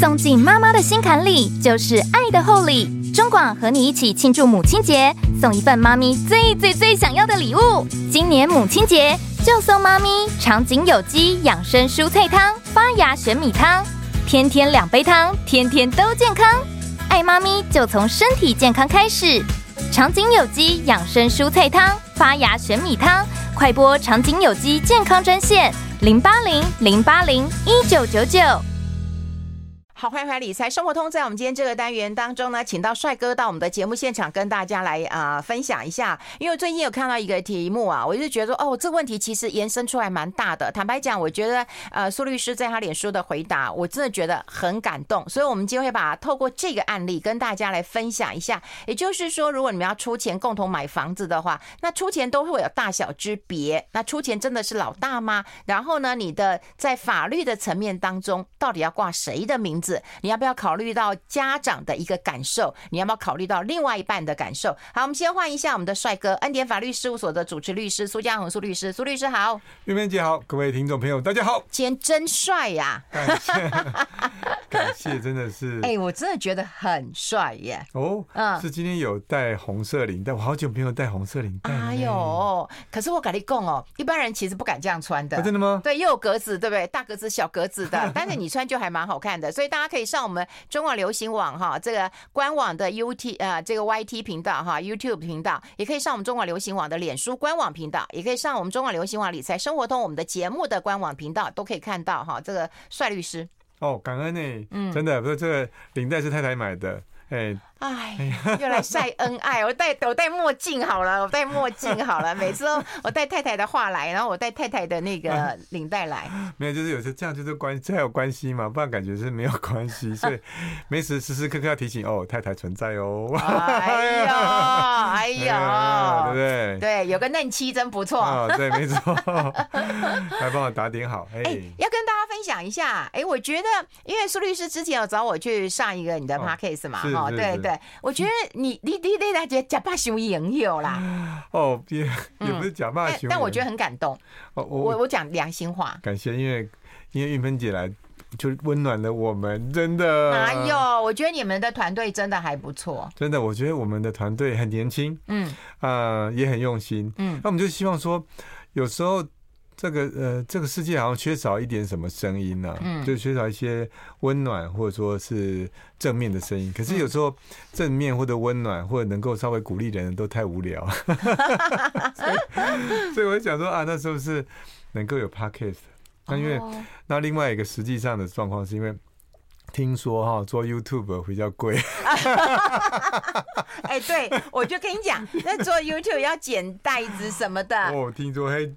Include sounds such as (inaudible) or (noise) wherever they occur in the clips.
送进妈妈的心坎里，就是爱的厚礼。中广和你一起庆祝母亲节，送一份妈咪最最最想要的礼物。今年母亲节就送妈咪长景有机养生蔬菜汤、发芽玄米汤，天天两杯汤，天天都健康。爱妈咪就从身体健康开始。长景有机养生蔬菜汤、发芽玄米汤，快拨长景有机健康专线零八零零八零一九九九。好，欢迎回来理财生活通。在我们今天这个单元当中呢，请到帅哥到我们的节目现场，跟大家来啊、分享一下。因为最近有看到一个题目啊，我就觉得说，哦，这个问题其实延伸出来蛮大的。坦白讲，我觉得呃苏律师在他脸书的回答，我真的觉得很感动。所以，我们今天会把透过这个案例跟大家来分享一下。也就是说，如果你们要出钱共同买房子的话，那出钱都会有大小之别。那出钱真的是老大吗？然后呢，你的在法律的层面当中，到底要挂谁的名字？你要不要考虑到家长的一个感受？你要不要考虑到另外一半的感受？好，我们先换一下我们的帅哥，恩典法律事务所的主持律师苏家宏苏律师，苏律师好，玉芬姐好，各位听众朋友大家好，今天真帅呀！感谢，(laughs) 感谢，真的是，哎，我真的觉得很帅耶！哦，嗯，是今天有戴红色领带，我好久没有戴红色领带。哎呦，可是我跟你讲哦，一般人其实不敢这样穿的，真的吗？对，又有格子，对不对？大格子、小格子的，(laughs) 但是你穿就还蛮好看的，所以大家。可以上我们中广流行网哈，这个官网的 U T 呃这个 Y T 频道哈 YouTube 频道，也可以上我们中广流行网的脸书官网频道，也可以上我们中广流行网理财生活通我们的节目的官网频道，都可以看到哈这个帅律师。哦，感恩呢，嗯，真的不是这个领带是太太买的，哎。哎，又来晒恩爱。(laughs) 我戴我戴墨镜好了，我戴墨镜好了。(laughs) 每次都我带太太的话来，然后我带太太的那个领带来。(laughs) 没有，就是有时这样就是关这还有关系嘛，不然感觉是没有关系。所以没时时时刻刻要提醒哦，太太存在哦。哎呦，哎呦，对不对？对，有个嫩妻真不错。哦，对，没错，还帮我打点好。哎，要跟大家分享一下。哎，我觉得因为苏律师之前有找我去上一个你的 podcast 嘛，哈，对对。我觉得你 (laughs) 你你你大姐假扮熊朋友啦，哦，也也不是假扮熊，但我觉得很感动。我我我讲良心话，感谢，因为因为玉芬姐来就温暖了我们，真的。哪有？我觉得你们的团队真的还不错，真的，我觉得我们的团队很年轻，嗯啊，也很用心，嗯，那我们就希望说，有时候。这个呃，这个世界好像缺少一点什么声音呢？嗯，就缺少一些温暖或者说是正面的声音。可是有时候正面或者温暖或者能够稍微鼓励人都太无聊，(laughs) 所以所以我就想说啊，那是不是能够有 podcast？那因为那另外一个实际上的状况是因为。听说哈做 YouTube 比较贵，(laughs) 哎，对，我就跟你讲，那做 YouTube 要剪袋子什么的，哦，听说很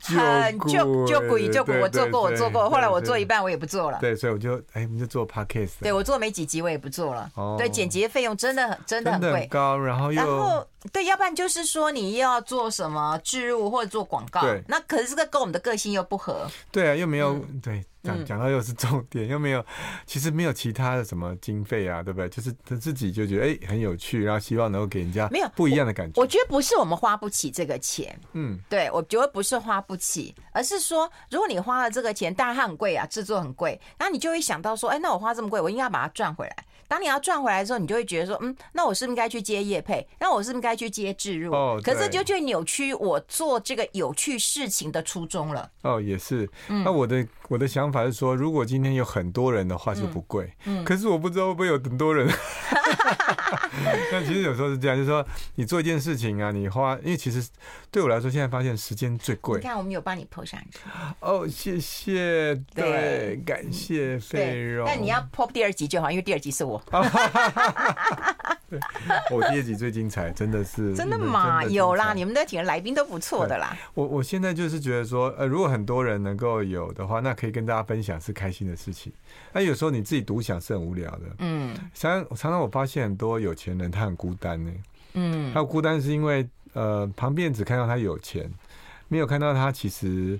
就就鬼就鬼，我做过我做过，后来我做一半我也不做了，对，所以我就哎，我们就做 Podcast，对我做没几集我也不做了，对，剪辑费用真的很真的很贵，高，然后又。对，要不然就是说你又要做什么置入或者做广告，对，那可是这个跟我们的个性又不合。对啊，又没有、嗯、对讲讲到又是重点，又没有，其实没有其他的什么经费啊，对不对？就是他自己就觉得哎很有趣，然后希望能够给人家没有不一样的感觉我。我觉得不是我们花不起这个钱，嗯，对，我觉得不是花不起，而是说如果你花了这个钱，当然它很贵啊，制作很贵，然后你就会想到说，哎，那我花这么贵，我应该要把它赚回来。当你要赚回来的时候，你就会觉得说，嗯，那我是不是应该去接业配？那我是不是应该去接置入？哦，可是就去扭曲我做这个有趣事情的初衷了。哦，也是。那我的我的想法是说，如果今天有很多人的话就不贵。嗯。可是我不知道会不会有很多人。(laughs) 但其实有时候是这样，就是说你做一件事情啊，你花，因为其实对我来说，现在发现时间最贵。你看，我们有帮你 po 上去。哦，谢谢。对，感谢费肉。那你要 po 第二集就好，因为第二集是我。(laughs) 我第二集最精彩，真的是真的吗？有啦，你们的几个来宾都不错的啦。我我现在就是觉得说，呃，如果很多人能够有的话，那可以跟大家分享是开心的事情。那有时候你自己独享是很无聊的。嗯，常常常我发现很多有钱人他很孤单呢。嗯，他孤单是因为呃旁边只看到他有钱，没有看到他其实。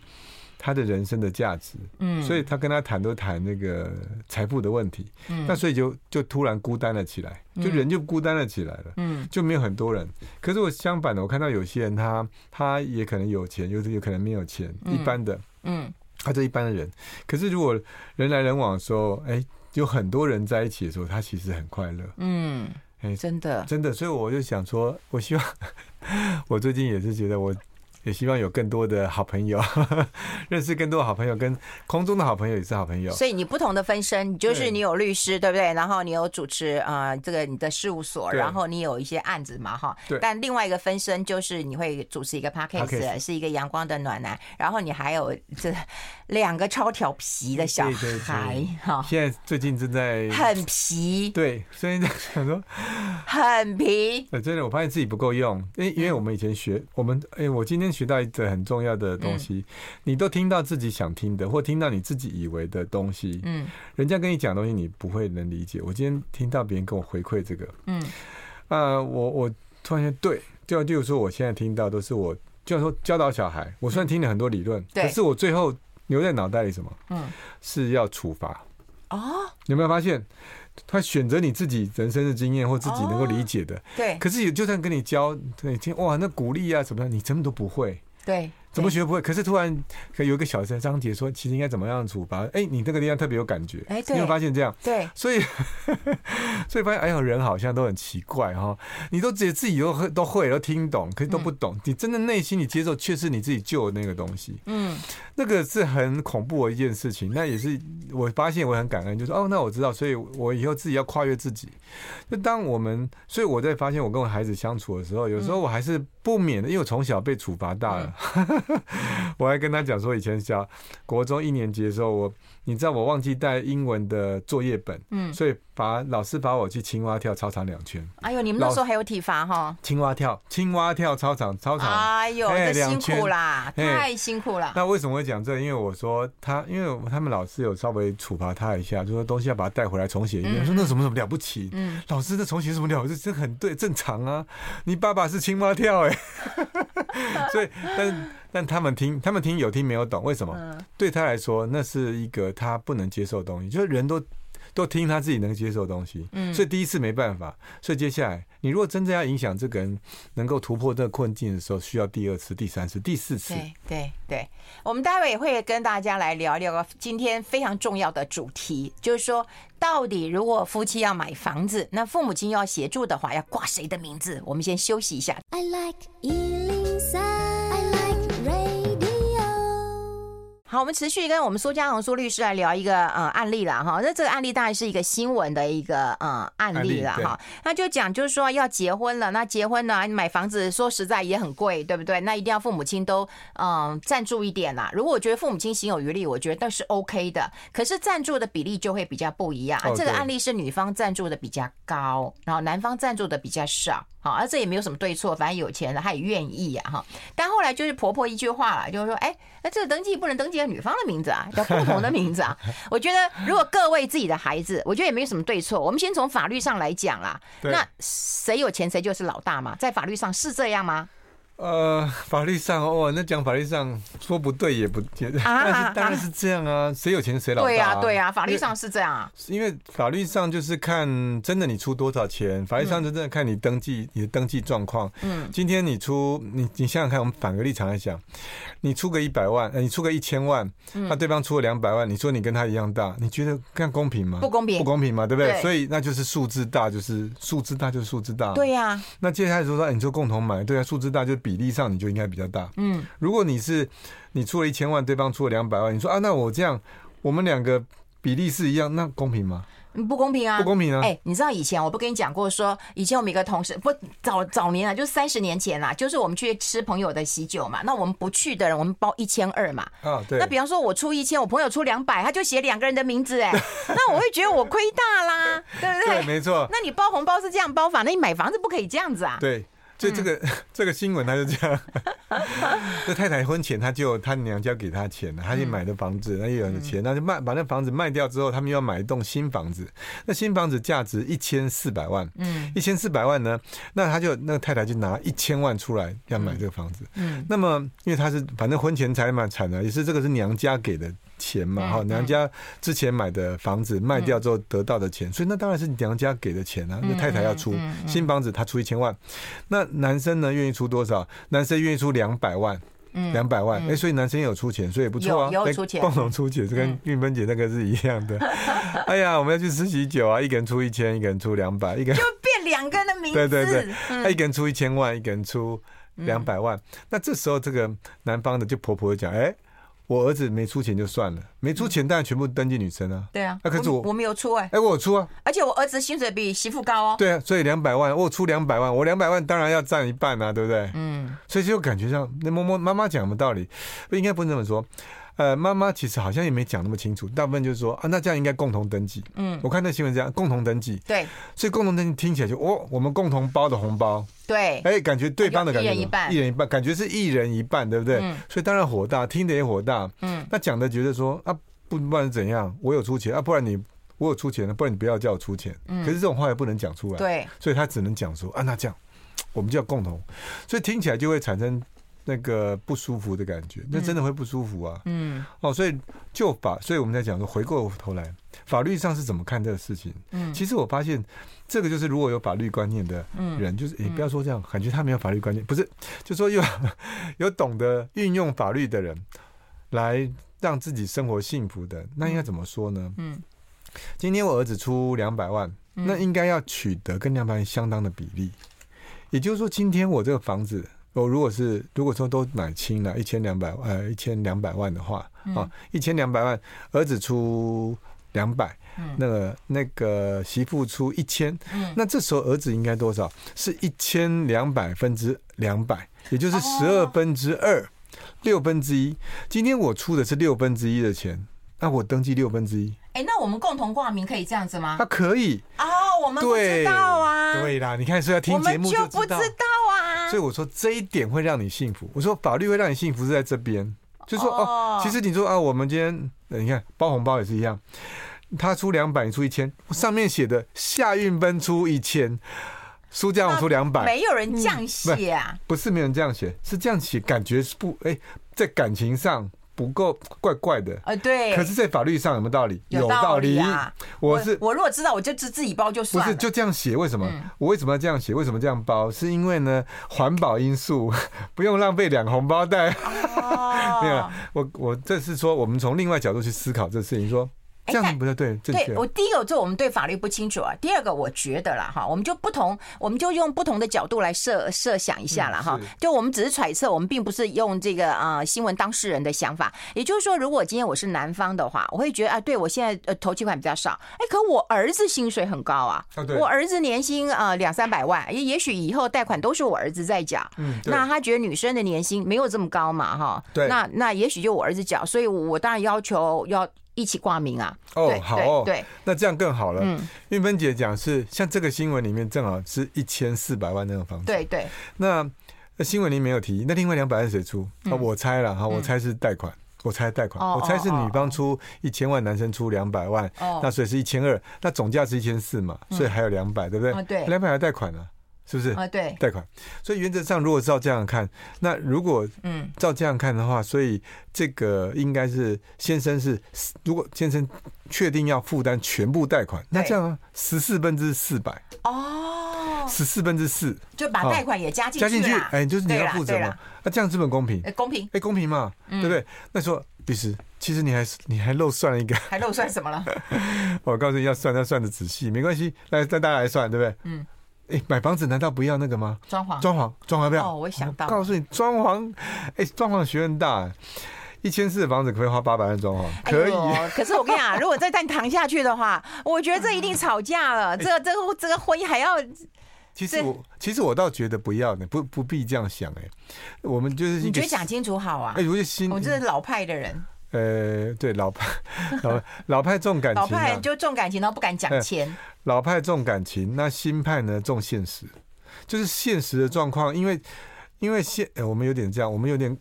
他的人生的价值，嗯，所以他跟他谈都谈那个财富的问题，嗯，那所以就就突然孤单了起来，就人就孤单了起来了，嗯，就没有很多人。可是我相反的，我看到有些人他他也可能有钱，有有可能没有钱，一般的，嗯，他就一般的人。可是如果人来人往的时候，哎。有很多人在一起的时候，他其实很快乐。嗯，哎，真的，真的，所以我就想说，我希望 (laughs) 我最近也是觉得我。也希望有更多的好朋友，(laughs) 认识更多的好朋友，跟空中的好朋友也是好朋友。所以你不同的分身，你就是你有律师，对，不对？然后你有主持啊、呃，这个你的事务所，然后你有一些案子嘛，哈。对。但另外一个分身就是你会主持一个 podcast，是一个阳光的暖男。然后你还有这两个超调皮的小孩，哈。现在最近正在很皮。对，所以在想说很皮。真的，我发现自己不够用，因为因为我们以前学，我们哎，我今天。学到一个很重要的东西，你都听到自己想听的，或听到你自己以为的东西。嗯，人家跟你讲东西，你不会能理解。我今天听到别人跟我回馈这个，嗯，啊，我我突然间对，就就说我现在听到都是我，就像说教导小孩，我虽然听了很多理论，可是我最后留在脑袋里什么？嗯，是要处罚。哦，有没有发现？他选择你自己人生的经验或自己能够理解的，哦、对。可是也就算跟你教，对，听哇，那鼓励啊什么的，你怎么都不会。对。怎么学不会？可是突然可有一个小声章节说，其实应该怎么样处罚？哎，你这个地方特别有感觉，哎，你有发现这样？对，所以所以发现哎呦，人好像都很奇怪哈。你都自己自己都会都会都听懂，可是都不懂。你真的内心你接受，却是你自己旧的那个东西。嗯，那个是很恐怖的一件事情。那也是我发现我很感恩，就是哦，那我知道，所以我以后自己要跨越自己。就当我们，所以我在发现我跟我孩子相处的时候，有时候我还是不免的，因为我从小被处罚大了。(laughs) (laughs) 我还跟他讲说，以前小国中一年级的时候，我你知道我忘记带英文的作业本，嗯，所以把老师把我去青蛙跳操场两圈。哎呦，你们那时候还有体罚哈？青蛙跳，青蛙跳操场，操场。哎呦，这辛苦啦，太辛苦了。那为什么会讲这个？因为我说他，因为他们老师有稍微处罚他一下，就说东西要把他带回来重写一遍。我说那什么什么了不起？嗯，老师那重写什么了不起？这很对，正常啊。你爸爸是青蛙跳哎，(laughs) 所以但。但他们听，他们听有听没有懂，为什么？对他来说，那是一个他不能接受的东西。就是人都都听他自己能接受的东西，嗯所以第一次没办法。所以接下来，你如果真正要影响这个人能够突破这个困境的时候，需要第二次、第三次、第四次。对对对，我们待会也会跟大家来聊聊今天非常重要的主题，就是说，到底如果夫妻要买房子，那父母亲要协助的话，要挂谁的名字？我们先休息一下。I like 好，我们持续跟我们苏家宏苏律师来聊一个呃案例了哈。那这个案例当然是一个新闻的一个呃案例了哈。那就讲就是说要结婚了，那结婚呢，买房子说实在也很贵，对不对？那一定要父母亲都嗯赞助一点啦。如果我觉得父母亲心有余力，我觉得倒是 OK 的。可是赞助的比例就会比较不一样。这个案例是女方赞助的比较高，然后男方赞助的比较少。好，而这也没有什么对错，反正有钱了他也愿意呀哈。但后来就是婆婆一句话了，就是说，哎，那这个登记不能登记女方的名字啊，(laughs) 叫共同的名字啊。(laughs) 我觉得如果各位自己的孩子，我觉得也没有什么对错。我们先从法律上来讲啦，那谁有钱谁就是老大嘛，在法律上是这样吗？呃，法律上哦，那讲法律上说不对也不，但是当然是这样啊，谁有钱谁老大。对呀，对呀，法律上是这样啊。因为法律上就是看真的你出多少钱，法律上真正看你登记你的登记状况。嗯，今天你出你你想想看，我们反个立场来讲，你出个一百万，你出个一千万，那对方出了两百万，你说你跟他一样大，你觉得这样公平吗？不公平，不公平嘛，对不对？所以那就是数字大，就是数字大就是数字大。对呀。那接下来说说，你就共同买，对啊，数字大就。比例上你就应该比较大。嗯，如果你是你出了一千万，对方出了两百万，你说啊，那我这样，我们两个比例是一样，那公平吗？不公平啊！不公平啊！哎，你知道以前我不跟你讲过说，以前我们一个同事不早早年啊，就是三十年前啦，就是我们去吃朋友的喜酒嘛，那我们不去的人，我们包一千二嘛。啊，对。那比方说我出一千，我朋友出两百，他就写两个人的名字，哎，(laughs) 那我会觉得我亏大啦，对不对？对，没错。那你包红包是这样包法，那你买房子不可以这样子啊？对。就这个、嗯、(laughs) 这个新闻，他就这样。(laughs) 这太太婚前，他就他娘家给他钱了，他就买的房子，那又有钱，那就卖把那房子卖掉之后，他们又要买一栋新房子。那新房子价值一千四百万，嗯，一千四百万呢，那他就那个太太就拿一千万出来要买这个房子。嗯，那么因为他是反正婚前财蛮惨的，也是这个是娘家给的。钱嘛，哈，娘家之前买的房子卖掉之后得到的钱，所以那当然是娘家给的钱啊。那太太要出新房子，她出一千万，那男生呢愿意出多少？男生愿意出两百万，两百万，哎，所以男生也有出钱，所以也不错啊，有出钱，共同出钱，这跟玉芬姐那个是一样的。(laughs) 哎呀，我们要去吃喜酒啊，一个人出一千，一个人出两百，一个人就变两个人的名字，对 (laughs) 对对，他一个人出一千万，一个人出两百万，那这时候这个男方的就婆婆讲，哎。我儿子没出钱就算了，没出钱当然全部登记女生啊。对啊，那可是我我没有出哎，哎我出啊，而且我儿子薪水比媳妇高哦。对啊，所以两百万我出两百万，我两百万当然要占一半啊，对不对？嗯，所以就感觉上那摸摸妈妈讲什么道理，不应该不能这么说。呃，妈妈其实好像也没讲那么清楚，大部分就是说啊，那这样应该共同登记。嗯，我看那新闻这样，共同登记。对，所以共同登记听起来就哦，我们共同包的红包。对，哎，感觉对方的感觉一人一半，一人一半，感觉是一人一半，对不对？嗯，所以当然火大，听的也火大。嗯，那讲的觉得说啊，不不然怎样，我有出钱啊，不然你我有出钱了，不然你不要叫我出钱。嗯，可是这种话也不能讲出来。对，所以他只能讲说啊，那这样我们就要共同，所以听起来就会产生。那个不舒服的感觉，那真的会不舒服啊。嗯，哦，所以就法，所以我们在讲说，回过头来，法律上是怎么看这个事情？嗯，其实我发现，这个就是如果有法律观念的人，就是也不要说这样，感觉他没有法律观念，不是，就说有有懂得运用法律的人，来让自己生活幸福的，那应该怎么说呢？嗯，今天我儿子出两百万，那应该要取得跟两百万相当的比例，也就是说，今天我这个房子。我如果是如果说都买清了，一千两百万，呃，一千两百万的话，啊，一千两百万，儿子出两百，那个那个媳妇出一千，那这时候儿子应该多少？是一千两百分之两百，也就是十二分之二，六分之一。今天我出的是六分之一的钱，那我登记六分之一。哎，那我们共同挂名可以这样子吗？他可以哦，我们不知道啊。对啦，你看是要听节目就不知道啊。所以我说这一点会让你幸福。我说法律会让你幸福是在这边，就是说哦，其实你说啊，我们今天你看包红包也是一样，他出两百，你出一千，上面写的夏运奔出一千，苏家我出两百，没有人这样写啊？不是没有人这样写，是这样写，感觉是不哎，在感情上。不够怪怪的，呃，对。可是，在法律上有没有道理？有道理啊！我是我，如果知道，我就自自己包就算了。不是就这样写？为什么？我为什么要这样写？为什么这样包？是因为呢，环保因素，(laughs) 不用浪费两个红包袋。(laughs) 没有，我我这是说，我们从另外角度去思考这事情，说。这样子不太对，对，我第一个，这我们对法律不清楚啊。第二个，我觉得啦，哈，我们就不同，我们就用不同的角度来设设想一下了哈。就我们只是揣测，我们并不是用这个啊新闻当事人的想法。也就是说，如果今天我是男方的话，我会觉得啊，对我现在呃头期款比较少，哎，可我儿子薪水很高啊，我儿子年薪啊两三百万，也也许以后贷款都是我儿子在缴。嗯，那他觉得女生的年薪没有这么高嘛，哈。对。那那也许就我儿子缴，所以我当然要求要。一起挂名啊！哦，好哦，对，那这样更好了。嗯，玉芬姐讲是像这个新闻里面正好是一千四百万那种房子。对对。那那新闻里没有提，那另外两百万谁出？啊，我猜了哈，我猜是贷款，我猜贷款，我猜是女方出一千万，男生出两百万，那所以是一千二，那总价是一千四嘛，所以还有两百，对不对？对，两百还贷款呢。是不是啊？对，贷款。所以原则上，如果照这样看，那如果嗯照这样看的话，所以这个应该是先生是，如果先生确定要负担全部贷款，那这样啊，十四分之四百哦，十四分之四就把贷款也加进去，加进去，哎，就是你要负责嘛。那这样是不是公平？公平，哎，公平嘛，对不对？那说律师，其实你还是你还漏算了一个，还漏算什么了？(laughs) 我告诉你要算，要算的仔细，没关系，来，带大家来算，对不对？嗯。哎，买房子难道不要那个吗？装潢，装潢，装潢不要。哦，我想到，告诉你，装潢，哎，装潢学问大，一千四的房子可以花八百万装潢，可以。(laughs) 可是我跟你讲，如果再再谈下去的话，(laughs) 我觉得这一定吵架了。这个、这个、这个婚姻还要……其实我，其实我倒觉得不要呢，不不必这样想。哎，我们就是你觉得讲清楚好啊？哎，我是新，我这是老派的人。呃，对，老派，(laughs) 老老派重感情，老派就重感情，然后不敢讲钱。老派重感情，那新派呢重现实，就是现实的状况。因为因为现，我们有点这样，我们有点，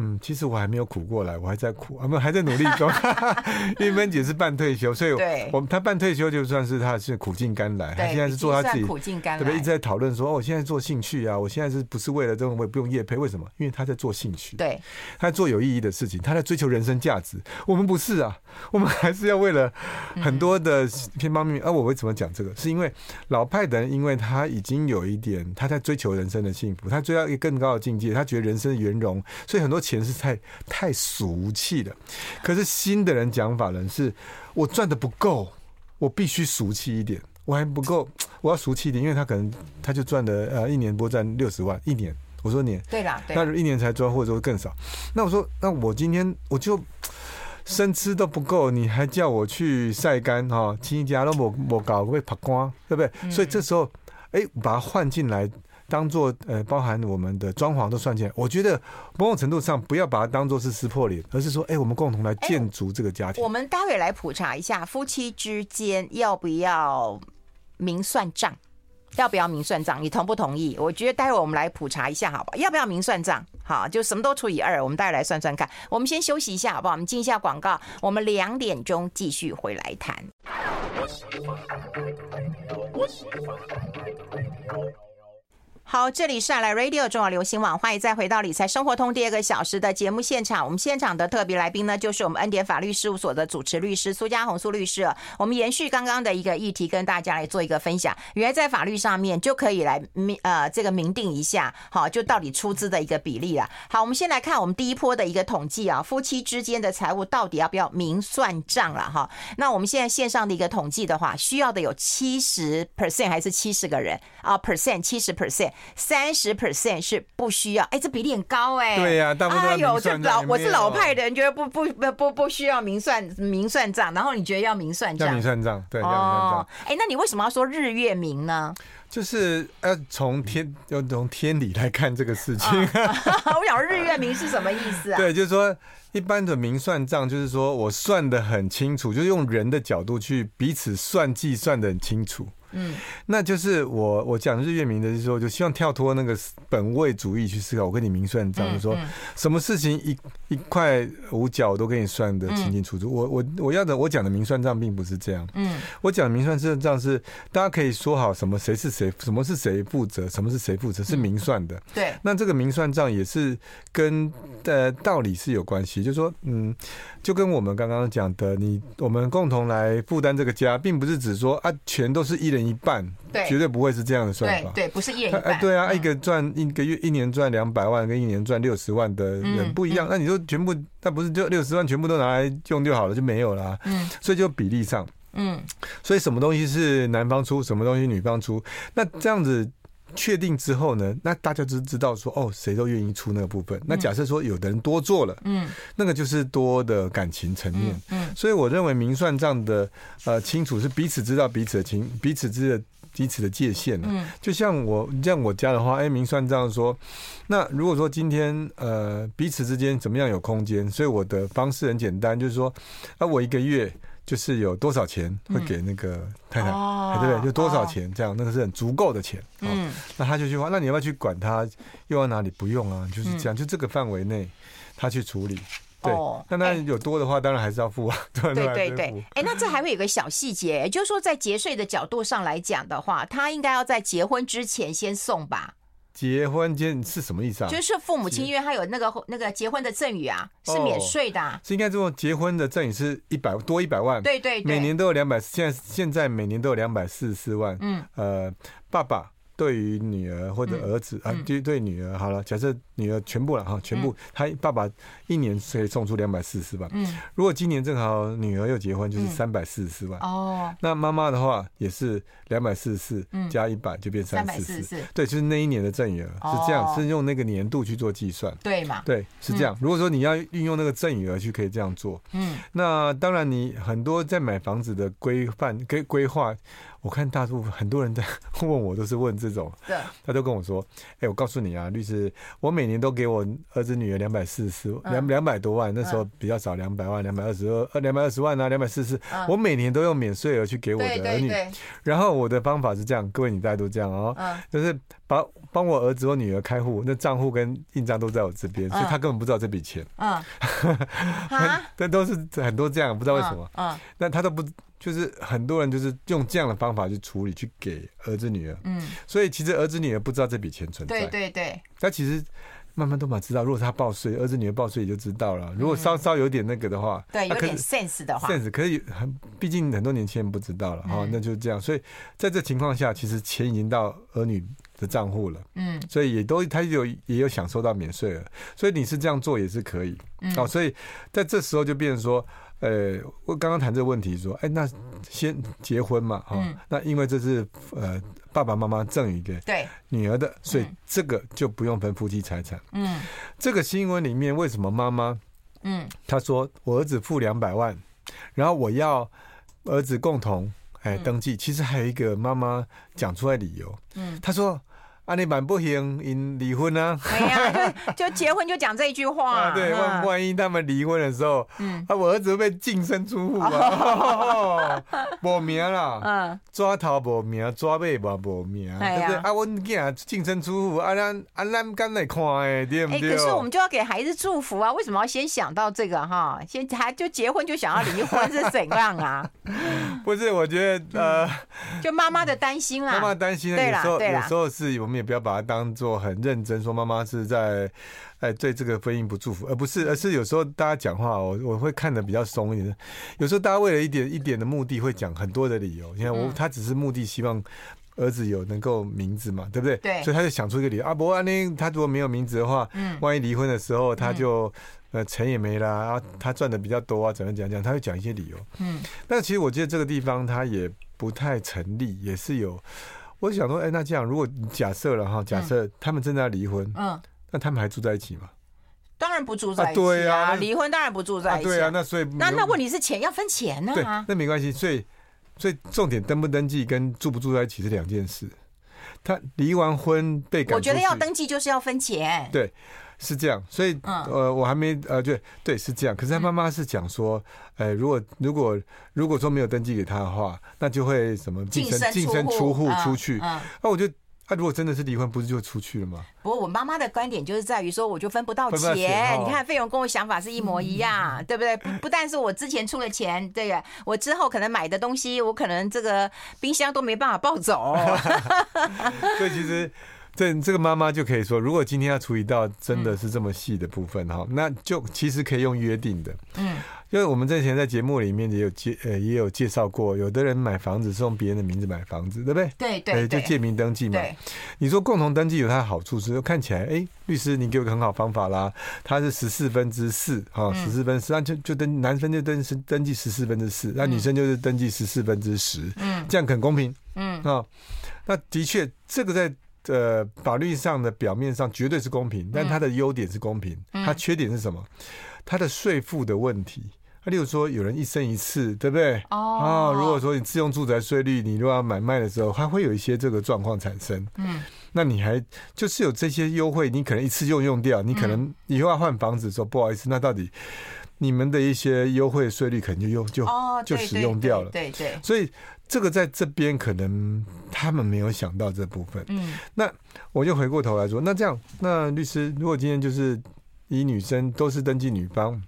嗯，其实我还没有苦过来，我还在苦，我们还在努力中。(laughs) 因为芬姐是半退休，所以我们她半退休就算是她是苦尽甘来，她现在是做她自己苦尽甘来，对不对？一直在讨论说，哦，我现在做兴趣啊，我现在是不是为了这种我也不用业配？为什么？因为她在做兴趣，对，她在做有意义的事情，她在追求人生价值。我们不是啊，(laughs) 我们还是要为了很多的偏方面。而、我为什么讲这个？是因为老派的人，因为他已经有一点他在追求人生的幸福，他追到一个更高的境界，他觉得人生的圆融，所以很多钱是太太俗气的。可是新的人讲法呢，是我赚的不够，我必须俗气一点，我还不够，我要俗气一点，因为他可能他就赚的呃一年不赚六十万一年。我说年，对啦，那一年才赚，或者说更少。那我说，那我今天我就生吃都不够，你还叫我去晒干哈？亲家都没没搞会跑光，对不对？所以这时候，哎，把它换进来，当做呃，包含我们的装潢都算进来。我觉得某种程度上，不要把它当做是撕破脸，而是说，哎，我们共同来建筑这个家庭。我们待会来普查一下，夫妻之间要不要明算账？要不要明算账？你同不同意？我觉得待会我们来普查一下，好吧？要不要明算账？好，就什么都除以二。我们大家来算算看。我们先休息一下，好不好？我们进一下广告。我们两点钟继续回来谈。好，这里是爱来 Radio 中广流行网，欢迎再回到理财生活通第二个小时的节目现场。我们现场的特别来宾呢，就是我们恩典法律事务所的主持律师苏家红苏律师。我们延续刚刚的一个议题，跟大家来做一个分享。原来在法律上面就可以来明呃这个明定一下，好，就到底出资的一个比例了。好，我们先来看我们第一波的一个统计啊，夫妻之间的财务到底要不要明算账了哈？那我们现在线上的一个统计的话，需要的有七十 percent 还是七十个人啊？percent 七十 percent。三十 percent 是不需要，哎，这比例很高哎。对呀、啊，大部分哎呦，这。老我是老派的人，觉得不不不不不需要明算明算账，然后你觉得要明算账？要明算账，对，要明算账。哎、哦，那你为什么要说日月明呢？就是呃从天要从天理来看这个事情。哦、(laughs) 我想说日月明是什么意思啊？(laughs) 对，就是说一般的明算账，就是说我算的很清楚，就是用人的角度去彼此算计算的很清楚。嗯，那就是我我讲日月明的，就是说，就希望跳脱那个本位主义去思考。我跟你明算账，就说什么事情一一块五角我都给你算的清清楚楚。我我我要的我讲的明算账并不是这样。嗯，我讲的明算账是大家可以说好什么谁是谁，什么是谁负责，什么是谁负责，是明算的。对，那这个明算账也是跟呃道理是有关系，就是说，嗯，就跟我们刚刚讲的，你我们共同来负担这个家，并不是只说啊，全都是一人。一半，对，绝对不会是这样的算法。对，对，不是一人一半。对啊，一个赚一个月一年赚两百万，跟一年赚六十万的人不一样。那你说全部，那不是就六十万全部都拿来用就好了，就没有了。嗯，所以就比例上，嗯，所以什么东西是男方出，什么东西女方出，那这样子。确定之后呢，那大家就知道说，哦，谁都愿意出那个部分。那假设说有的人多做了，嗯，那个就是多的感情层面，嗯，所以我认为明算账的呃清楚是彼此知道彼此的情，彼此之的彼此的界限，嗯，就像我像我家的话，哎，明算账说，那如果说今天呃彼此之间怎么样有空间，所以我的方式很简单，就是说，啊，我一个月。就是有多少钱会给那个太太，对不对？就多少钱这样，那个是很足够的钱。嗯，那他就去花，那你要不要去管他用到哪里？不用啊，就是这样，就这个范围内他去处理。对，那那有多的话，当然还是要付啊。(laughs) 对对对。哎，那这还会有个小细节，也就是说，在节税的角度上来讲的话，他应该要在结婚之前先送吧。结婚间是什么意思啊？就是父母亲，因为他有那个那个结婚的赠与啊，是免税的、啊。是应该这么，结婚的赠与是一百多一百万，对对对，每年都有两百，现在现在每年都有两百四十四万。嗯，呃，爸爸。对于女儿或者儿子、嗯、啊，对对女儿好了，假设女儿全部了哈，全部，他爸爸一年可以送出两百四十四万。嗯，如果今年正好女儿又结婚，就是三百四十四万。哦，那妈妈的话也是两百四十四加一百就变三百四十四。对，就是那一年的赠与额是这样，是用那个年度去做计算。对嘛？对，是这样。如果说你要运用那个赠与额去可以这样做。嗯，那当然你很多在买房子的规范跟规划。我看大部分很多人在 (laughs) 问我，都是问这种，对，他都跟我说，哎，我告诉你啊，律师，我每年都给我儿子女儿两百四十两两百多万，那时候比较少，两百万，两百二十二，两百二十万啊，两百四十，我每年都用免税额去给我的儿女，然后我的方法是这样，各位你大家都这样哦，就是把帮我儿子或女儿开户，那账户跟印章都在我这边，所以他根本不知道这笔钱，嗯，(laughs) 但都是很多这样，不知道为什么，嗯，那他都不。就是很多人就是用这样的方法去处理，去给儿子女儿。嗯，所以其实儿子女儿不知道这笔钱存在。对对对。那其实慢慢都嘛知道，如果他报税，儿子女儿报税也就知道了。如果稍稍有点那个的话，对，有点 sense 的话，sense 可以很，毕竟很多年轻人不知道了哈，那就是这样。所以在这情况下，其实钱已经到儿女的账户了。嗯，所以也都他有也有享受到免税了，所以你是这样做也是可以。嗯，好，所以在这时候就变成说。呃，我刚刚谈这个问题，说，哎，那先结婚嘛，哈，那因为这是呃爸爸妈妈赠予给女儿的，所以这个就不用分夫妻财产。嗯，这个新闻里面为什么妈妈，嗯，她说我儿子付两百万，然后我要儿子共同哎登记，其实还有一个妈妈讲出来理由，嗯，她说。啊，你蛮不行，因离婚啊？哎呀，就结婚就讲这一句话。(laughs) 啊，对，万万一他们离婚的时候，嗯，啊，我儿子会被净身出户啊，(laughs) 无名了，嗯，抓头无名，抓尾嘛无名，对不对？啊，我囝净身出户，啊，咱啊，咱敢来看诶，对不对？可是我们就要给孩子祝福啊，为什么要先想到这个哈？先还就结婚就想要离婚是怎样啊？(laughs) 不是，我觉得呃，就妈妈的担心啦，妈妈担心，对啦，有时候有时候是我们。也不要把它当做很认真，说妈妈是在哎对这个婚姻不祝福，而不是，而是有时候大家讲话，我我会看的比较松一点。有时候大家为了一点一点的目的，会讲很多的理由。你看我，他只是目的希望儿子有能够名字嘛，对不对？对。所以他就想出一个理由啊，不过呢，他如果没有名字的话，嗯，万一离婚的时候，他就呃钱也没了啊，他赚的比较多啊，怎么讲讲？他会讲一些理由。嗯。但其实我觉得这个地方他也不太成立，也是有。我想说，哎，那这样，如果假设了哈，假设他们真的要离婚，嗯，那他们还住在一起吗？当然不住在一起啊，对啊，离婚当然不住在一起，对啊，那所以那那问题是钱要分钱呢？对，那没关系，所以所以重点登不登记跟住不住在一起是两件事。他离完婚被赶，我觉得要登记就是要分钱，对。是这样，所以呃，我还没呃，对对是这样。可是他妈妈是讲说，呃，如果如果如果说没有登记给他的话，那就会什么净身净身出户出去。那我就他如果真的是离婚，不是就出去了吗？不过我妈妈的观点就是在于说，我就分不到钱。你看费用跟我想法是一模一样，对不对？不不但是我之前出了钱，对呀，我之后可能买的东西，我可能这个冰箱都没办法抱走。(laughs) 所以其实。这这个妈妈就可以说，如果今天要处理到真的是这么细的部分哈，嗯、那就其实可以用约定的。嗯，因为我们之前在节目里面也有介呃也有介绍过，有的人买房子是用别人的名字买房子，对不对？对对，对，就借名登记嘛。你说共同登记有它的好处是，看起来哎，律师你给我个很好方法啦，它是十四分之四哈，十四分之四，那就就登男生就登是登记十四分之四，那女生就是登记十四分之十，嗯，这样很公平，嗯啊，那的确这个在。呃，法律上的表面上绝对是公平，但它的优点是公平，它缺点是什么？它的税负的问题。例如说，有人一生一次，对不对？哦，如果说你自用住宅税率，你如果要买卖的时候，它会有一些这个状况产生。嗯，那你还就是有这些优惠，你可能一次就用掉，你可能以后要换房子的时候，不好意思，那到底你们的一些优惠税率可能就用就就使用掉了。对对，所以。这个在这边可能他们没有想到这部分。嗯，那我就回过头来说，那这样，那律师如果今天就是以女生都是登记女方，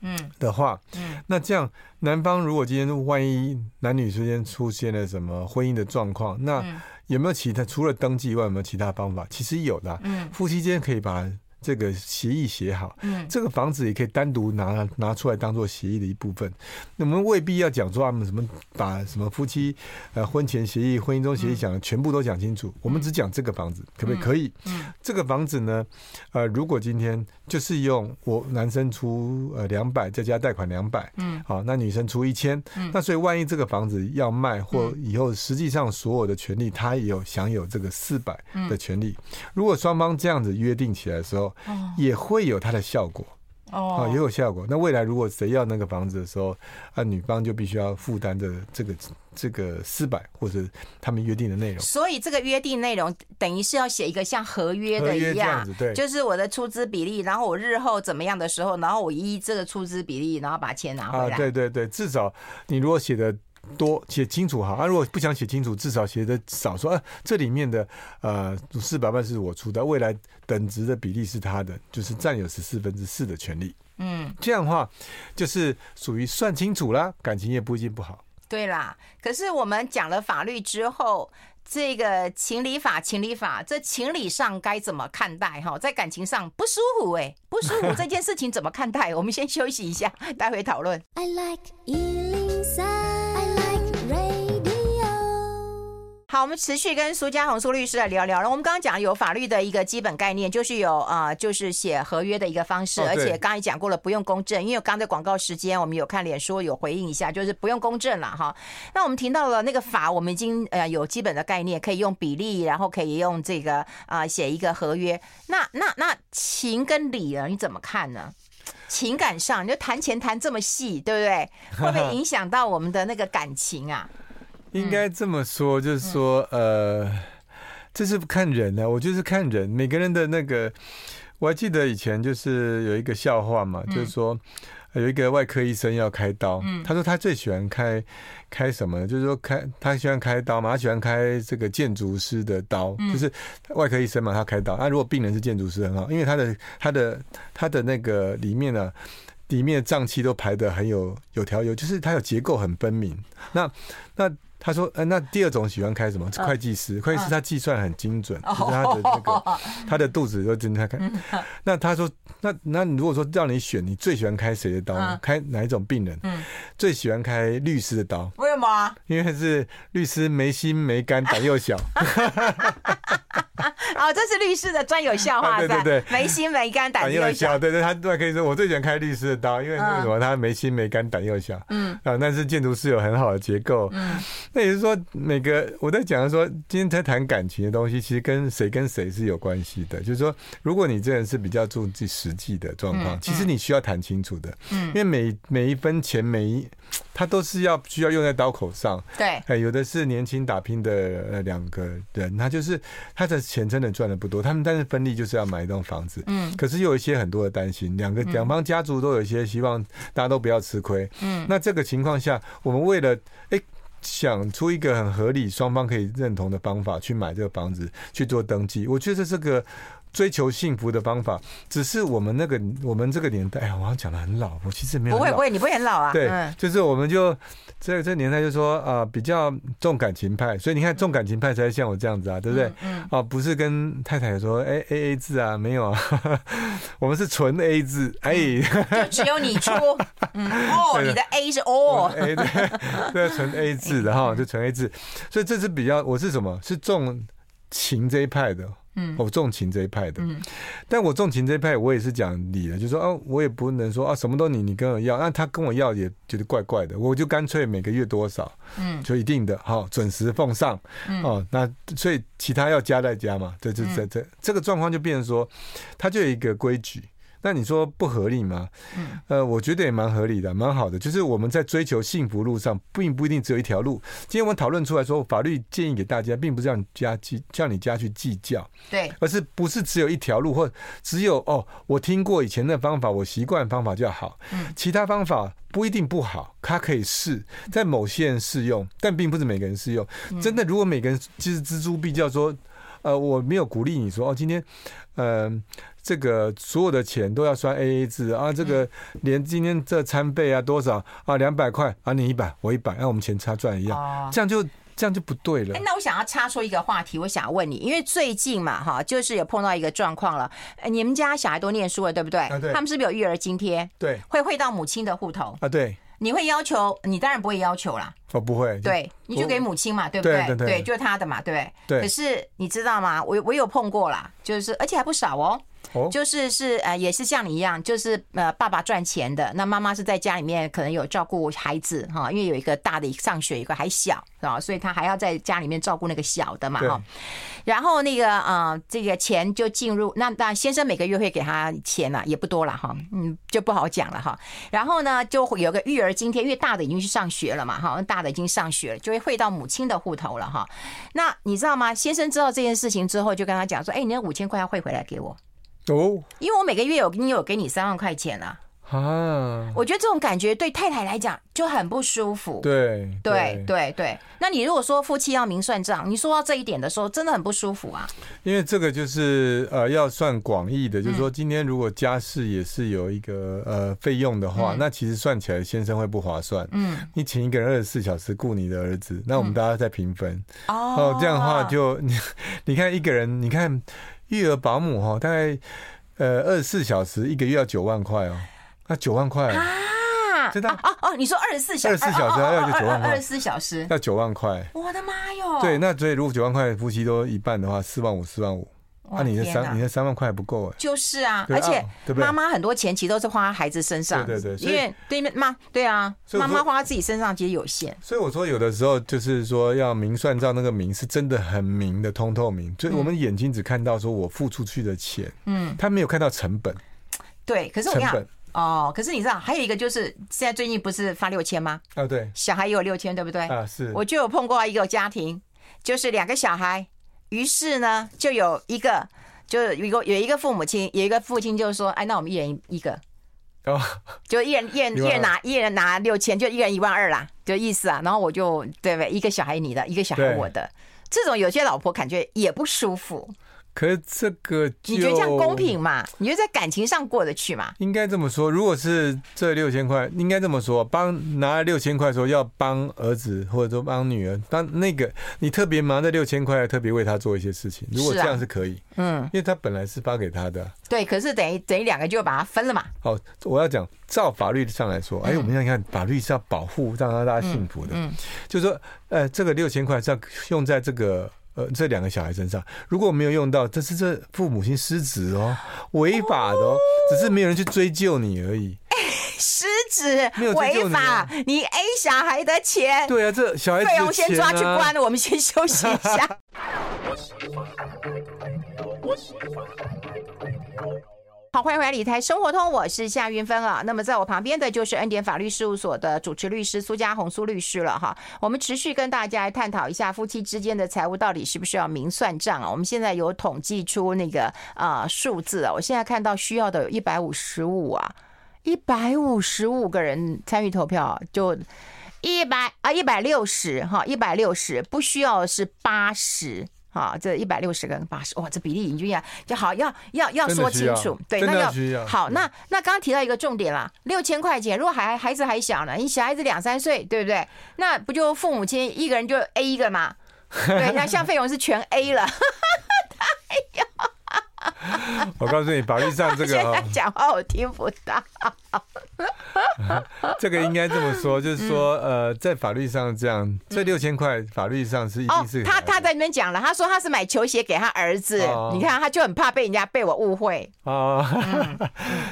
嗯的话，嗯，那这样男方如果今天万一男女之间出现了什么婚姻的状况，那有没有其他除了登记以外有没有其他方法？其实有的，嗯，夫妻间可以把。这个协议写好，嗯，这个房子也可以单独拿拿出来当做协议的一部分。那我们未必要讲说他们什么把什么夫妻呃婚前协议、婚姻中协议讲的全部都讲清楚。我们只讲这个房子可不可以？可以。嗯，这个房子呢，呃，如果今天就是用我男生出呃两百再加贷款两百，嗯，好，那女生出一千，嗯，那所以万一这个房子要卖或以后实际上所有的权利，他也有享有这个四百的权利。如果双方这样子约定起来的时候，也会有它的效果，哦，也有效果。那未来如果谁要那个房子的时候，啊，女方就必须要负担的这个这个四百或者他们约定的内容。所以这个约定内容等于是要写一个像合约的一样，对，就是我的出资比例，然后我日后怎么样的时候，然后我依这个出资比例，然后把钱拿回来。啊，对对对，至少你如果写的。多写清楚哈，啊，如果不想写清楚，至少写的少说，啊，这里面的呃四百万是我出的，未来等值的比例是他的，就是占有十四分之四的权利。嗯，这样的话就是属于算清楚了，感情也不一定不好。对啦，可是我们讲了法律之后，这个情理法，情理法，这情理上该怎么看待哈？在感情上不舒服哎、欸，不舒服这件事情怎么看待？(laughs) 我们先休息一下，待会讨论。I like 好，我们持续跟苏家红苏律师来聊聊。然后我们刚刚讲有法律的一个基本概念，就是有啊、呃，就是写合约的一个方式，而且刚才讲过了，不用公证，因为刚才广告时间我们有看脸书有回应一下，就是不用公证了哈。那我们听到了那个法，我们已经呃有基本的概念，可以用比例，然后可以用这个啊、呃、写一个合约。那那那情跟理呢？你怎么看呢？情感上，你就谈钱谈这么细，对不对？会不会影响到我们的那个感情啊？应该这么说，就是说，呃，这是看人呢。我就是看人，每个人的那个，我还记得以前就是有一个笑话嘛，就是说有一个外科医生要开刀，他说他最喜欢开开什么呢？就是说开他喜欢开刀嘛，他喜欢开这个建筑师的刀，就是外科医生嘛，他开刀。那如果病人是建筑师很好，因为他的他的他的那个里面呢。里面的脏器都排的很有有条有，就是它有结构很分明。那那他说，呃，那第二种喜欢开什么？会计师，会计师他计算很精准，就是他的那个 (laughs) 他的肚子都真的看。那他说，那那如果说让你选，你最喜欢开谁的刀？开哪一种病人？最喜欢开律师的刀？为什么？因为是律师没心没肝，胆又小。(laughs) (laughs) 哦，这是律师的专有笑话，对对对，没心没肝，胆又小。对对，他对可以说，我最喜欢开律师的刀，因为为什么？他没心没肝，胆又小。嗯啊，但是建筑师有很好的结构。嗯，那也就是说，每个我在讲说，今天在谈感情的东西，其实跟谁跟谁是有关系的。就是说，如果你这人是比较注重实际的状况，其实你需要谈清楚的。嗯，因为每每一分钱，每一他都是要需要用在刀口上。对，哎，有的是年轻打拼的呃两个人，他就是他的。钱真的赚的不多，他们但是分利就是要买一栋房子，嗯，可是又有一些很多的担心，两个两方家族都有一些希望，大家都不要吃亏，嗯，那这个情况下，我们为了哎想出一个很合理、双方可以认同的方法去买这个房子去做登记，我觉得这个。追求幸福的方法，只是我们那个我们这个年代，哎，我讲的很老，我其实没有。不会不会，你不会很老啊。对，就是我们就这这年代就说啊、呃，比较重感情派，所以你看重感情派才像我这样子啊，对不对？嗯。哦，不是跟太太说哎 A A 制啊，没有啊，(laughs) 我们是纯 A 制，哎，就只有你出，(laughs) 嗯哦，你的 A 是 O，A 对 (laughs) 对，纯 A 制的哈，就纯 A 制，所以这是比较我是什么？是重情这一派的。嗯，我重情这一派的，嗯，但我重情这一派，我也是讲理的，就是说哦，我也不能说啊，什么都你你跟我要，那他跟我要也觉得怪怪的，我就干脆每个月多少，嗯，就一定的哈，准时奉上，哦，那所以其他要加再加嘛，这这这这这个状况就变成说，他就有一个规矩。那你说不合理吗？嗯，呃，我觉得也蛮合理的，蛮好的。就是我们在追求幸福路上，并不一定只有一条路。今天我们讨论出来说，法律建议给大家，并不是让你家计，叫你家去计较，对，而是不是只有一条路，或只有哦，我听过以前的方法，我习惯方法就好。嗯，其他方法不一定不好，它可以试，在某些人适用，但并不是每个人适用。真的，如果每个人其实錙铢必较，说，呃，我没有鼓励你说哦，今天，嗯、呃。这个所有的钱都要算 A A 制啊！这个连今天这餐费啊多少啊两百块啊你一百我一百，那我们钱差赚一样，这样就这样就不对了。哎，那我想要插说一个话题，我想要问你，因为最近嘛哈，就是有碰到一个状况了。你们家小孩都念书了，对不对？啊，对。他们是不是有育儿津贴？对。会汇到母亲的户头啊？对。你会要求？你当然不会要求啦。哦，不会。对，你就给母亲嘛，对不对？对，就是他的嘛，对不对？对。可是你知道吗？我我有碰过啦，就是而且还不少哦。哦，就是是呃，也是像你一样，就是呃，爸爸赚钱的，那妈妈是在家里面可能有照顾孩子哈，因为有一个大的上学，有一个还小是吧？所以他还要在家里面照顾那个小的嘛哈。然后那个呃，这个钱就进入，那那先生每个月会给他钱了，也不多了哈，嗯，就不好讲了哈。然后呢，就会有个育儿津贴，因为大的已经去上学了嘛哈，大的已经上学了，就会汇到母亲的户头了哈。那你知道吗？先生知道这件事情之后，就跟他讲说：“哎，你那五千块要汇回来给我。”哦，因为我每个月有你有给你三万块钱啊，啊，我觉得这种感觉对太太来讲就很不舒服。对对对对，那你如果说夫妻要明算账，你说到这一点的时候，真的很不舒服啊。因为这个就是呃要算广义的，就是说今天如果家事也是有一个呃费用的话，那其实算起来先生会不划算。嗯，你请一个人二十四小时顾你的儿子，那我们大家再平分。哦，这样的话就你 (laughs) 你看一个人，你看。育儿保姆哈，大概呃二十四小时一个月要九万块哦，那九万块啊，真的哦哦，你说二十四小时，二十四小时要九万块，二十四小时要九万块，我的妈哟！对，那所以如果九万块夫妻都一半的话，四万五，四万五。那你的三，你的三万块还不够哎。就是啊，而且妈妈很多钱其实都是花孩子身上，对对对，因为对妈，对啊，妈妈花自己身上其实有限。所以我说有的时候就是说要明算账，那个明是真的很明的，通透明。所以我们眼睛只看到说我付出去的钱，嗯，他没有看到成本。对，可是我讲哦，可是你知道还有一个就是现在最近不是发六千吗？啊，对，小孩也有六千，对不对？啊，是。我就有碰过一个家庭，就是两个小孩。于是呢，就有一个，就是有一个有一个父母亲，有一个父亲就说，哎，那我们一人一个，哦，就一人一人 (laughs) 一人拿一人拿六千，就一人一万二啦，就意思啊。然后我就对不对？一个小孩你的，一个小孩我的，这种有些老婆感觉也不舒服。可是这个，你觉得这样公平吗？你觉得在感情上过得去吗？应该这么说，如果是这六千块，应该这么说，帮拿了六千块说要帮儿子或者说帮女儿，当那个你特别忙这六千块，特别为他做一些事情，如果这样是可以，嗯，因为他本来是发给他的，对，可是等于等于两个就把它分了嘛。好，我要讲，照法律上来说，哎，我们现在看法律是要保护让大家幸福的，嗯，就是说，呃，这个六千块是要用在这个。呃，这两个小孩身上，如果没有用到，这是这父母亲失职哦，(laughs) 违法的哦，只是没有人去追究你而已。(laughs) 失职，违法，你 A 小孩的钱，对啊，这小孩子费用先抓去关了，我们先休息一下。(laughs) 好，欢迎回来理财生活通，我是夏云芬啊。那么在我旁边的就是恩典法律事务所的主持律师苏家红苏律师了哈。我们持续跟大家来探讨一下夫妻之间的财务到底是不是要明算账啊？我们现在有统计出那个啊数字啊，我现在看到需要的有一百五十五啊，一百五十五个人参与投票，就一百啊一百六十哈，一百六十不需要是八十。好，这一百六十跟八十，哇，这比例已经要就好，要要要说清楚，对，那要好，那那刚刚提到一个重点啦，六千块钱，如果孩孩子还小呢，你小孩子两三岁，对不对？那不就父母亲一个人就 A 一个嘛？(laughs) 对，那像费用是全 A 了。哎呀！(laughs) 我告诉你，法律上这个 (laughs) 讲话我听不到。(laughs) 这个应该这么说，就是说，呃，在法律上这样，这六千块法律上是一定是他他在那边讲了，他说他是买球鞋给他儿子，你看他就很怕被人家被我误会。啊。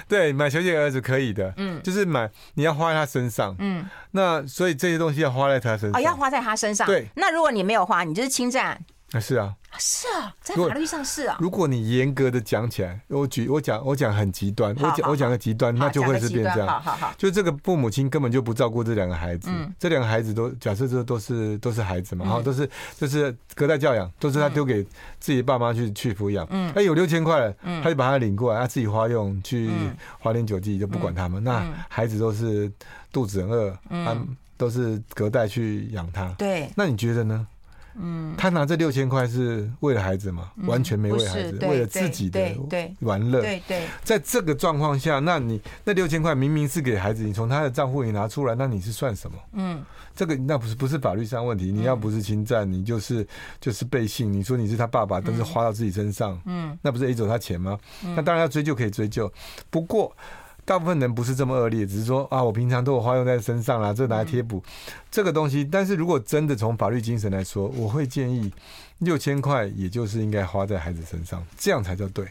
对，买球鞋给儿子可以的，嗯，就是买你要花在他身上，嗯，那所以这些东西要花在他身上，哦，要花在他身上，对。那如果你没有花，你就是侵占，那是啊。是啊，在法律上是啊。如果你严格的讲起来，我举我讲我讲很极端，我讲我讲个极端，那就会是变这样。好好好，就这个父母亲根本就不照顾这两个孩子，这两个孩子都假设这都是都是孩子嘛，然后都是就是隔代教养，都是他丢给自己爸妈去去抚养。嗯，哎，有六千块了，他就把他领过来，他自己花用去花天酒地，就不管他们。那孩子都是肚子很饿，嗯，都是隔代去养他。对，那你觉得呢？嗯，他拿这六千块是为了孩子吗？完全没为孩子，为了自己的玩乐。对对，在这个状况下，那你那六千块明明是给孩子，你从他的账户里拿出来，那你是算什么？嗯，这个那不是不是法律上问题，你要不是侵占，你就是就是背信。你说你是他爸爸，但是花到自己身上，嗯，那不是 A 走他钱吗？那当然要追究可以追究，不过。大部分人不是这么恶劣，只是说啊，我平常都有花用在身上啦，这拿来贴补这个东西。但是如果真的从法律精神来说，我会建议六千块也就是应该花在孩子身上，这样才叫对。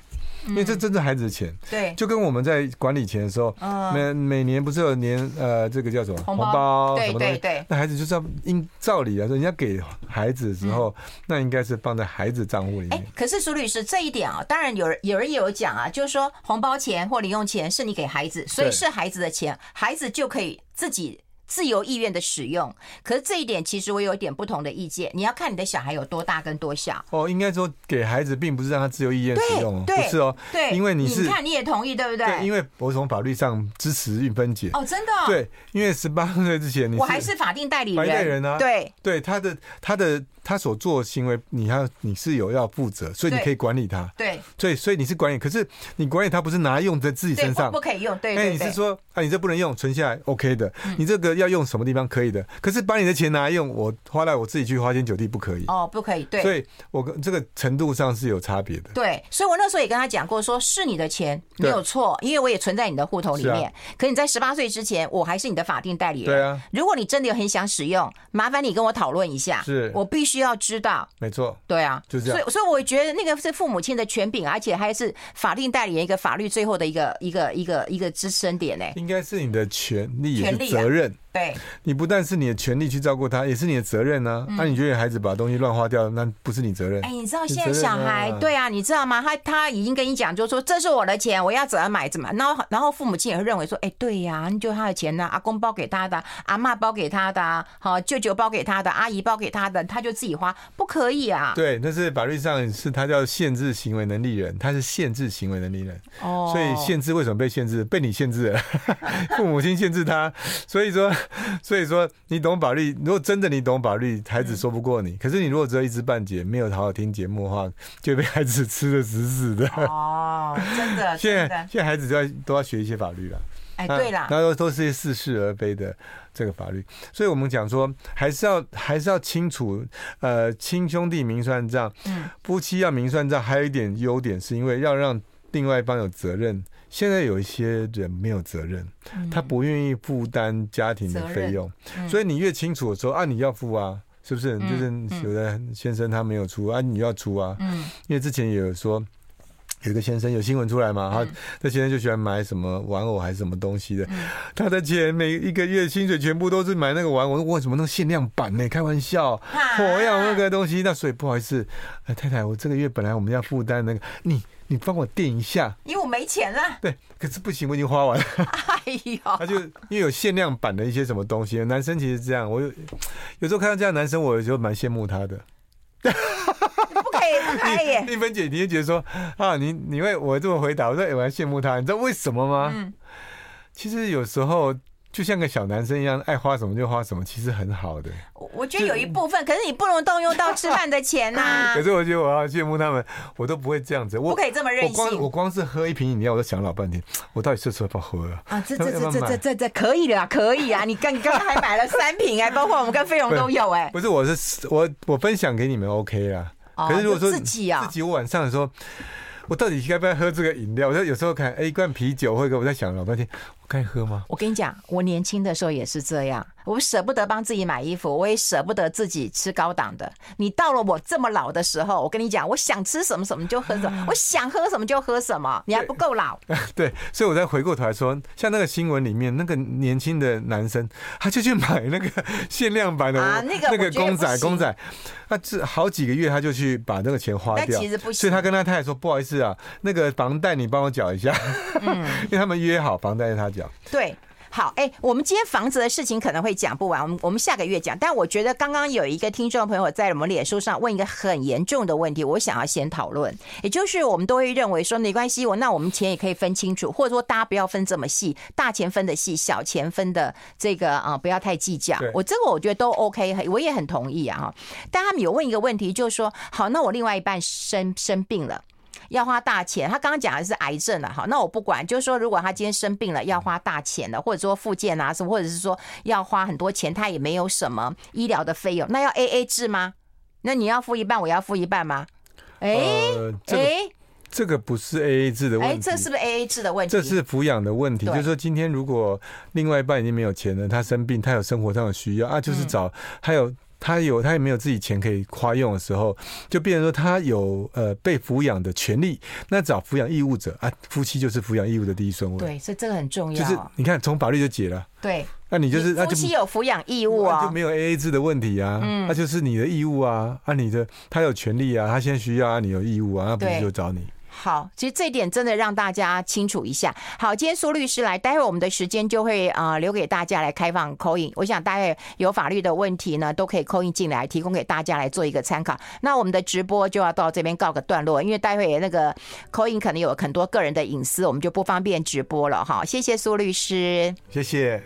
因为这真是孩子的钱，对，就跟我们在管理钱的时候，每每年不是有年呃，这个叫什么红包，什么东西？那孩子就是要应照理来说，人家给孩子的时候，那应该是放在孩子账户里面。哎，可是苏律师这一点啊，当然有人有人也有讲啊，就是说红包钱或零用钱是你给孩子，所以是孩子的钱，孩子就可以自己。自由意愿的使用，可是这一点其实我有一点不同的意见。你要看你的小孩有多大跟多小。哦，应该说给孩子并不是让他自由意愿使用，不是哦。对，因为你是你看你也同意对不对？对，因为我从法律上支持运分解。哦，真的。对，因为十八岁之前你我还是法定代理人。法定代理人啊。对对，他的他的他所做的行为，你要你是有要负责，所以你可以管理他。对。所以所以你是管理，可是你管理他不是拿来用在自己身上，不可以用。对。哎，你是说啊，你这不能用，存下来 OK 的。你这个要用什么地方可以？的，可是把你的钱拿来用，我花来我自己去花天酒地不可以哦，不可以。对，所以我跟这个程度上是有差别的。对，所以我那时候也跟他讲过，说是你的钱没有错，因为我也存在你的户头里面。可你在十八岁之前，我还是你的法定代理人。对啊，如果你真的有很想使用，麻烦你跟我讨论一下，是我必须要知道。没错，对啊，就这样。所以，所以我觉得那个是父母亲的权柄，而且还是法定代理人一个法律最后的一个一个一个一个支撑点呢。应该是你的权利权利责任。对，你不但是你的权利去照顾他，也是你的责任呢、啊。那、嗯啊、你觉得孩子把东西乱花掉，那不是你责任？哎，你知道现在小孩，啊对啊，你知道吗？他他已经跟你讲，就是说这是我的钱，我要怎么买怎么。然后然后父母亲也会认为说，哎，对呀、啊，你就他的钱呢、啊，阿公包给他的，阿妈包给他的，好，舅舅包给他的，阿姨包给他的，他就自己花，不可以啊。对，那是法律上是他叫限制行为能力人，他是限制行为能力人。哦，所以限制为什么被限制？被你限制了，(laughs) 父母亲限制他，所以说，(laughs) 所以说。你懂法律，如果真的你懂法律，孩子说不过你。可是你如果只有一知半解，没有好好听节目的话，就被孩子吃的死死的。哦，真的。(laughs) 现在现在孩子都要都要学一些法律了。哎，对啦，那都都是些似是而非的这个法律。所以我们讲说，还是要还是要清楚，呃，亲兄弟明算账，嗯，夫妻要明算账。还有一点优点，是因为要让另外一方有责任。现在有一些人没有责任，他不愿意负担家庭的费用，所以你越清楚的时候啊，你要付啊，是不是？就是有的先生他没有出啊，你要出啊，因为之前也有说有一个先生有新闻出来嘛，他这先生就喜欢买什么玩偶还是什么东西的，他的钱每一个月薪水全部都是买那个玩偶，为什么那限量版呢？开玩笑，我要那个东西，那所以不好意思，太太，我这个月本来我们要负担那个你。你帮我垫一下，因为我没钱了。对，可是不行，我已经花完了。(laughs) 哎呦，他就因为有限量版的一些什么东西，男生其实这样，我有有时候看到这样男生，我就蛮羡慕他的。不可以，不可以。丽芬姐，你也觉得说啊，你你会我这么回答，我说我还羡慕他，你知道为什么吗？嗯，其实有时候。就像个小男生一样，爱花什么就花什么，其实很好的。我觉得有一部分，可是你不能动用到吃饭的钱呐。(laughs) 可是我觉得我要羡慕他们，我都不会这样子。我不可以这么任性。我光我光是喝一瓶饮料，我都想老半天，我到底是不适合喝啊？啊，这这这这这这这可以的，可以啊！(laughs) 你刚刚刚还买了三瓶哎，包括我们跟飞龙都有哎。不是，我是我我分享给你们 OK 啊。可是如果说自己啊，自己我晚上的时候，我到底该不该喝这个饮料？我有时候看哎，一罐啤酒，或者我在想老半天。该喝吗？我跟你讲，我年轻的时候也是这样，我舍不得帮自己买衣服，我也舍不得自己吃高档的。你到了我这么老的时候，我跟你讲，我想吃什么什么就喝什么，(gasps) 我想喝什么就喝什么。你还不够老。(laughs) 对，所以我再回过头来说，像那个新闻里面那个年轻的男生，他就去买那个限量版的啊那个那个公仔公仔，他这好几个月他就去把那个钱花掉。其实不行。所以他跟他太太说：“不好意思啊，那个房贷你帮我缴一下。”嗯，(laughs) 因为他们约好房贷是他缴。对，好，哎、欸，我们今天房子的事情可能会讲不完，我们我们下个月讲。但我觉得刚刚有一个听众朋友在我们脸书上问一个很严重的问题，我想要先讨论，也就是我们都会认为说没关系，我那我们钱也可以分清楚，或者说大家不要分这么细，大钱分的细，小钱分的这个啊不要太计较。我这个我觉得都 OK，我也很同意啊哈。但他们有问一个问题，就是说，好，那我另外一半生生病了。要花大钱，他刚刚讲的是癌症了，好，那我不管，就是说，如果他今天生病了，要花大钱的，或者说复健啊什么，或者是说要花很多钱，他也没有什么医疗的费用，那要 A A 制吗？那你要付一半，我要付一半吗？哎、欸，哎、这这个不是 A A 制的问题，哎、欸，这是不是 A A 制的问题？这是抚养的问题，就是说今天如果另外一半已经没有钱了，他生病，他有生活上的需要啊，就是找、嗯、还有。他有他也没有自己钱可以花用的时候，就变成说他有呃被抚养的权利，那找抚养义务者啊，夫妻就是抚养义务的第一顺位。对，所以这个很重要。就是你看，从法律就解了。对，那你就是夫妻有抚养义务啊，就没有 AA 制的问题啊。嗯，那就是你的义务啊，啊，你的他有权利啊，他现在需要啊，你有义务啊，那不是就找你。好，其实这一点真的让大家清楚一下。好，今天苏律师来，待会我们的时间就会、呃、留给大家来开放口音。我想大家有法律的问题呢，都可以 call in 进来，提供给大家来做一个参考。那我们的直播就要到这边告个段落，因为待会那个口音可能有很多个人的隐私，我们就不方便直播了。哈，谢谢苏律师，谢谢。